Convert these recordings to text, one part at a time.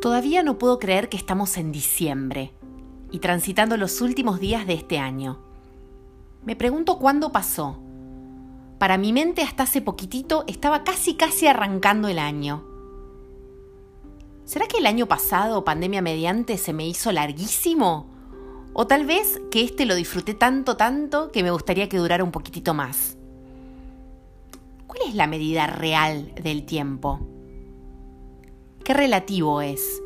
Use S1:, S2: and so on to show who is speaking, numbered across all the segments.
S1: Todavía no puedo creer que estamos en diciembre y transitando los últimos días de este año. Me pregunto cuándo pasó. Para mi mente hasta hace poquitito estaba casi casi arrancando el año. ¿Será que el año pasado, pandemia mediante, se me hizo larguísimo? O tal vez que este lo disfruté tanto, tanto, que me gustaría que durara un poquitito más. ¿Cuál es la medida real del tiempo? ¿Qué relativo es?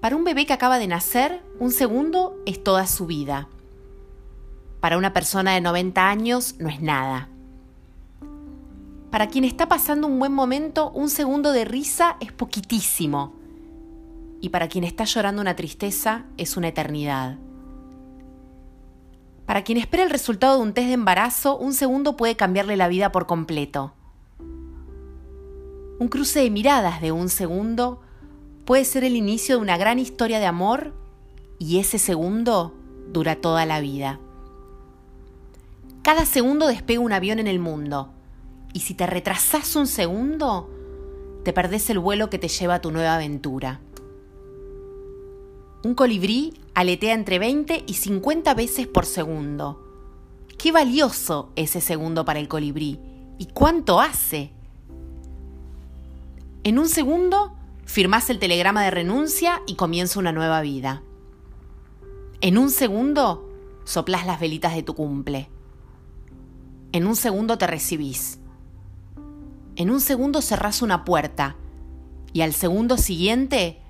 S1: Para un bebé que acaba de nacer, un segundo es toda su vida. Para una persona de 90 años no es nada. Para quien está pasando un buen momento, un segundo de risa es poquitísimo. Y para quien está llorando una tristeza, es una eternidad. Para quien espera el resultado de un test de embarazo, un segundo puede cambiarle la vida por completo. Un cruce de miradas de un segundo puede ser el inicio de una gran historia de amor y ese segundo dura toda la vida. Cada segundo despega un avión en el mundo y si te retrasas un segundo, te perdés el vuelo que te lleva a tu nueva aventura. Un colibrí aletea entre 20 y 50 veces por segundo. Qué valioso ese segundo para el colibrí y cuánto hace. En un segundo, firmás el telegrama de renuncia y comienza una nueva vida. En un segundo, soplás las velitas de tu cumple. En un segundo te recibís. En un segundo cerrás una puerta y al segundo siguiente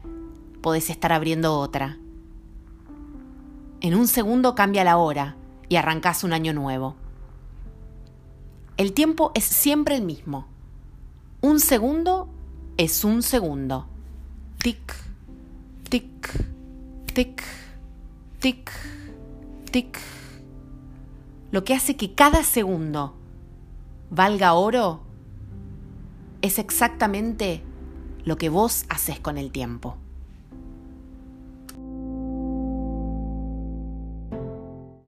S1: podés estar abriendo otra. En un segundo cambia la hora y arrancás un año nuevo. El tiempo es siempre el mismo. Un segundo es un segundo. Tic, tic, tic, tic, tic. Lo que hace que cada segundo valga oro es exactamente lo que vos haces con el tiempo.